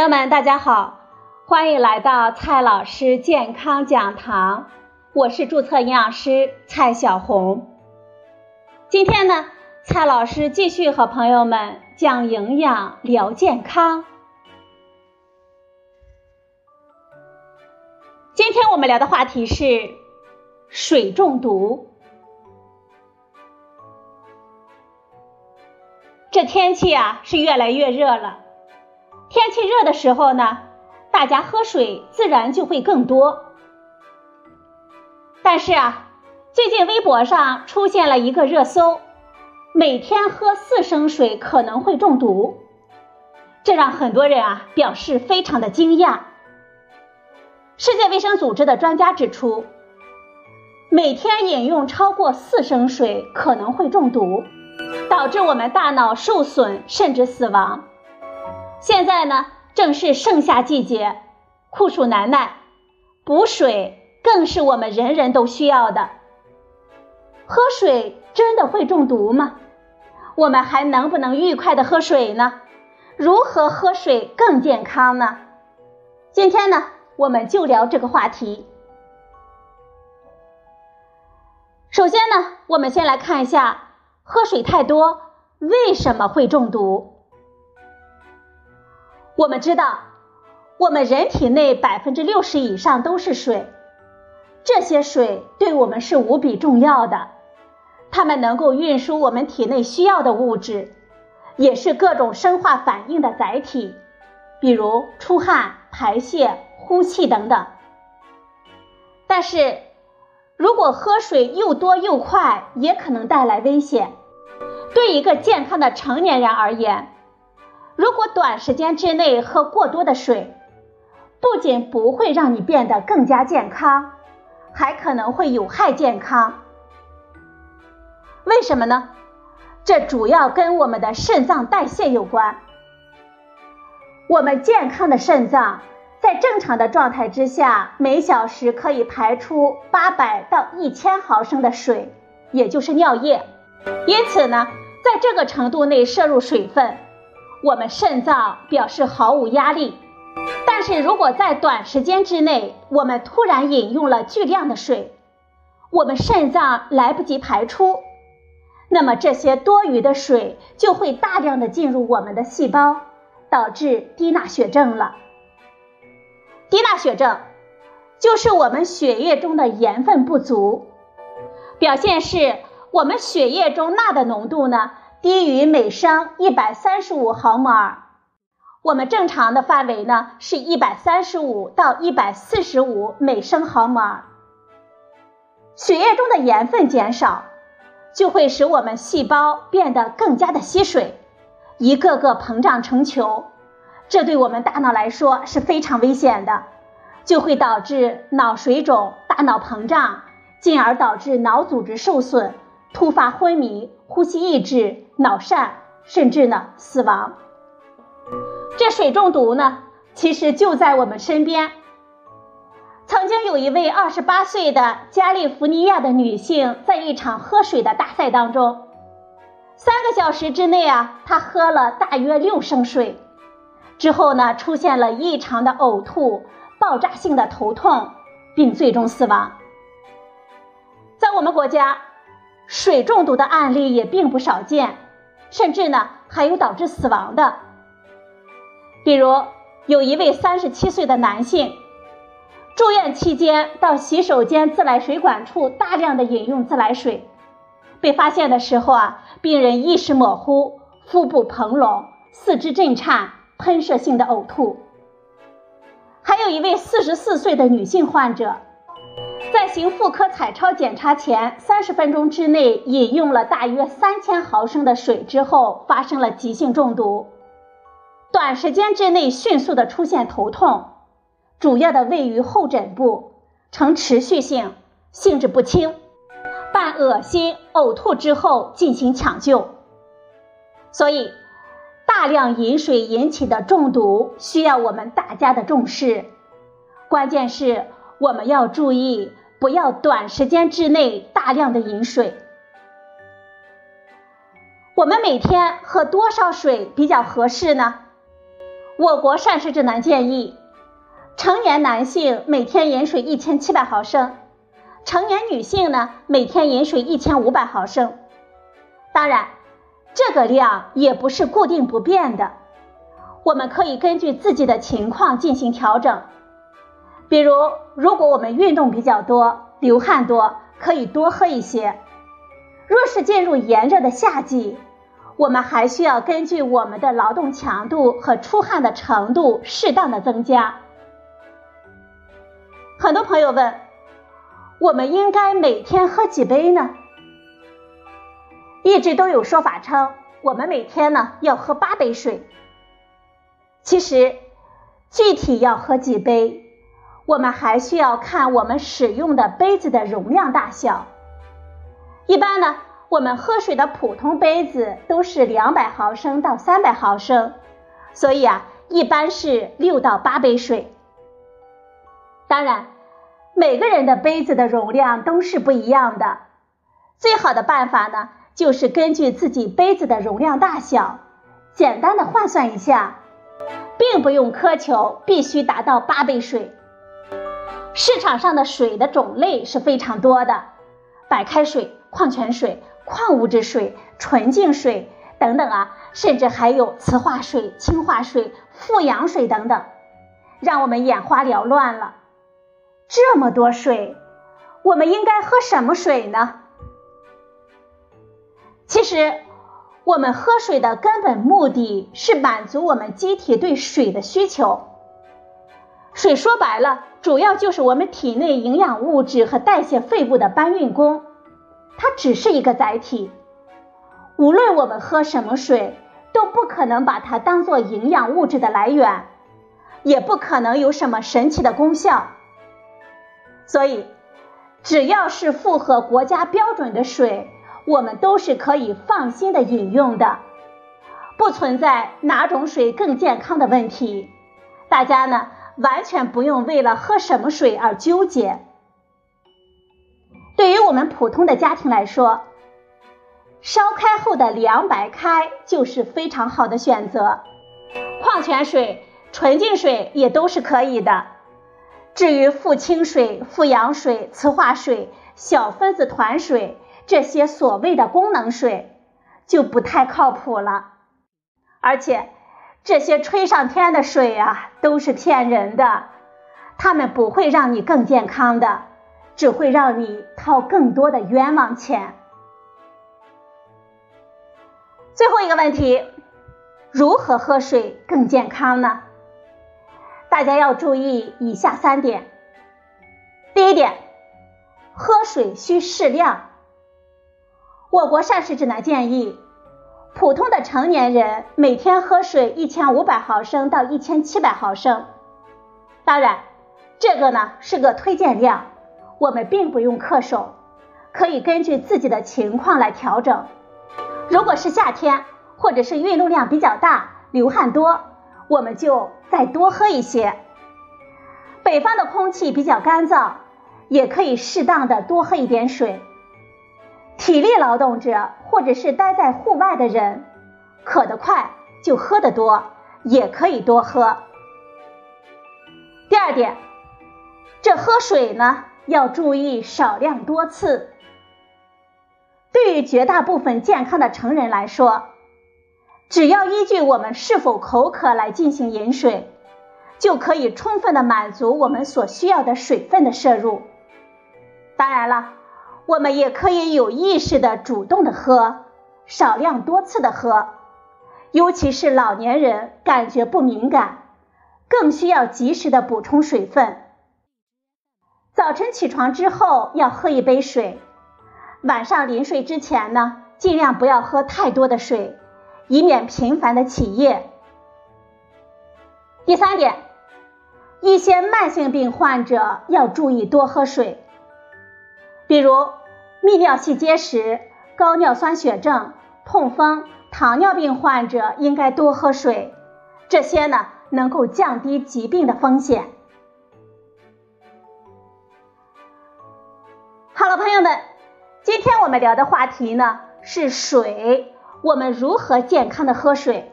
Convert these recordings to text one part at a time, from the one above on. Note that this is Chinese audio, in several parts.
朋友们，大家好，欢迎来到蔡老师健康讲堂，我是注册营养师蔡小红。今天呢，蔡老师继续和朋友们讲营养聊健康。今天我们聊的话题是水中毒。这天气啊，是越来越热了。天气热的时候呢，大家喝水自然就会更多。但是啊，最近微博上出现了一个热搜，每天喝四升水可能会中毒，这让很多人啊表示非常的惊讶。世界卫生组织的专家指出，每天饮用超过四升水可能会中毒，导致我们大脑受损甚至死亡。现在呢，正是盛夏季节，酷暑难耐，补水更是我们人人都需要的。喝水真的会中毒吗？我们还能不能愉快的喝水呢？如何喝水更健康呢？今天呢，我们就聊这个话题。首先呢，我们先来看一下，喝水太多为什么会中毒？我们知道，我们人体内百分之六十以上都是水，这些水对我们是无比重要的，它们能够运输我们体内需要的物质，也是各种生化反应的载体，比如出汗、排泄、呼气等等。但是，如果喝水又多又快，也可能带来危险。对一个健康的成年人而言，如果短时间之内喝过多的水，不仅不会让你变得更加健康，还可能会有害健康。为什么呢？这主要跟我们的肾脏代谢有关。我们健康的肾脏在正常的状态之下，每小时可以排出八百到一千毫升的水，也就是尿液。因此呢，在这个程度内摄入水分。我们肾脏表示毫无压力，但是如果在短时间之内，我们突然饮用了巨量的水，我们肾脏来不及排出，那么这些多余的水就会大量的进入我们的细胞，导致低钠血症了。低钠血症就是我们血液中的盐分不足，表现是我们血液中钠的浓度呢。低于每升一百三十五毫摩尔，我们正常的范围呢是一百三十五到一百四十五每升毫摩尔。血液中的盐分减少，就会使我们细胞变得更加的吸水，一个个膨胀成球，这对我们大脑来说是非常危险的，就会导致脑水肿、大脑膨胀，进而导致脑组织受损。突发昏迷、呼吸抑制、脑疝，甚至呢死亡。这水中毒呢，其实就在我们身边。曾经有一位二十八岁的加利福尼亚的女性，在一场喝水的大赛当中，三个小时之内啊，她喝了大约六升水，之后呢，出现了异常的呕吐、爆炸性的头痛，并最终死亡。在我们国家。水中毒的案例也并不少见，甚至呢还有导致死亡的。比如有一位三十七岁的男性，住院期间到洗手间自来水管处大量的饮用自来水，被发现的时候啊，病人意识模糊、腹部膨隆、四肢震颤、喷射性的呕吐。还有一位四十四岁的女性患者。在行妇科彩超检查前三十分钟之内饮用了大约三千毫升的水之后，发生了急性中毒，短时间之内迅速的出现头痛，主要的位于后枕部，呈持续性，性质不轻，伴恶心、呕吐之后进行抢救。所以，大量饮水引起的中毒需要我们大家的重视，关键是。我们要注意，不要短时间之内大量的饮水。我们每天喝多少水比较合适呢？我国膳食指南建议，成年男性每天饮水一千七百毫升，成年女性呢每天饮水一千五百毫升。当然，这个量也不是固定不变的，我们可以根据自己的情况进行调整。比如，如果我们运动比较多，流汗多，可以多喝一些；若是进入炎热的夏季，我们还需要根据我们的劳动强度和出汗的程度，适当的增加。很多朋友问，我们应该每天喝几杯呢？一直都有说法称，我们每天呢要喝八杯水。其实，具体要喝几杯，我们还需要看我们使用的杯子的容量大小。一般呢。我们喝水的普通杯子都是两百毫升到三百毫升，所以啊，一般是六到八杯水。当然，每个人的杯子的容量都是不一样的。最好的办法呢，就是根据自己杯子的容量大小，简单的换算一下，并不用苛求必须达到八杯水。市场上的水的种类是非常多的，白开水、矿泉水。矿物质水、纯净水等等啊，甚至还有磁化水、氢化水、富氧水等等，让我们眼花缭乱了。这么多水，我们应该喝什么水呢？其实，我们喝水的根本目的是满足我们机体对水的需求。水说白了，主要就是我们体内营养物质和代谢废物的搬运工。它只是一个载体，无论我们喝什么水，都不可能把它当做营养物质的来源，也不可能有什么神奇的功效。所以，只要是符合国家标准的水，我们都是可以放心的饮用的，不存在哪种水更健康的问题。大家呢，完全不用为了喝什么水而纠结。对于我们普通的家庭来说，烧开后的凉白开就是非常好的选择。矿泉水、纯净水也都是可以的。至于富氢水、富氧水、磁化水、小分子团水这些所谓的功能水，就不太靠谱了。而且这些吹上天的水啊，都是骗人的，他们不会让你更健康的。只会让你掏更多的冤枉钱。最后一个问题，如何喝水更健康呢？大家要注意以下三点。第一点，喝水需适量。我国膳食指南建议，普通的成年人每天喝水一千五百毫升到一千七百毫升。当然，这个呢是个推荐量。我们并不用恪守，可以根据自己的情况来调整。如果是夏天，或者是运动量比较大、流汗多，我们就再多喝一些。北方的空气比较干燥，也可以适当的多喝一点水。体力劳动者或者是待在户外的人，渴得快就喝得多，也可以多喝。第二点，这喝水呢？要注意少量多次。对于绝大部分健康的成人来说，只要依据我们是否口渴来进行饮水，就可以充分的满足我们所需要的水分的摄入。当然了，我们也可以有意识的主动的喝，少量多次的喝。尤其是老年人感觉不敏感，更需要及时的补充水分。早晨起床之后要喝一杯水，晚上临睡之前呢，尽量不要喝太多的水，以免频繁的起夜。第三点，一些慢性病患者要注意多喝水，比如泌尿系结石、高尿酸血症、痛风、糖尿病患者应该多喝水，这些呢能够降低疾病的风险。好了，朋友们，今天我们聊的话题呢是水，我们如何健康的喝水？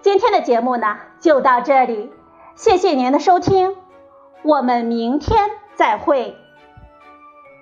今天的节目呢就到这里，谢谢您的收听，我们明天再会。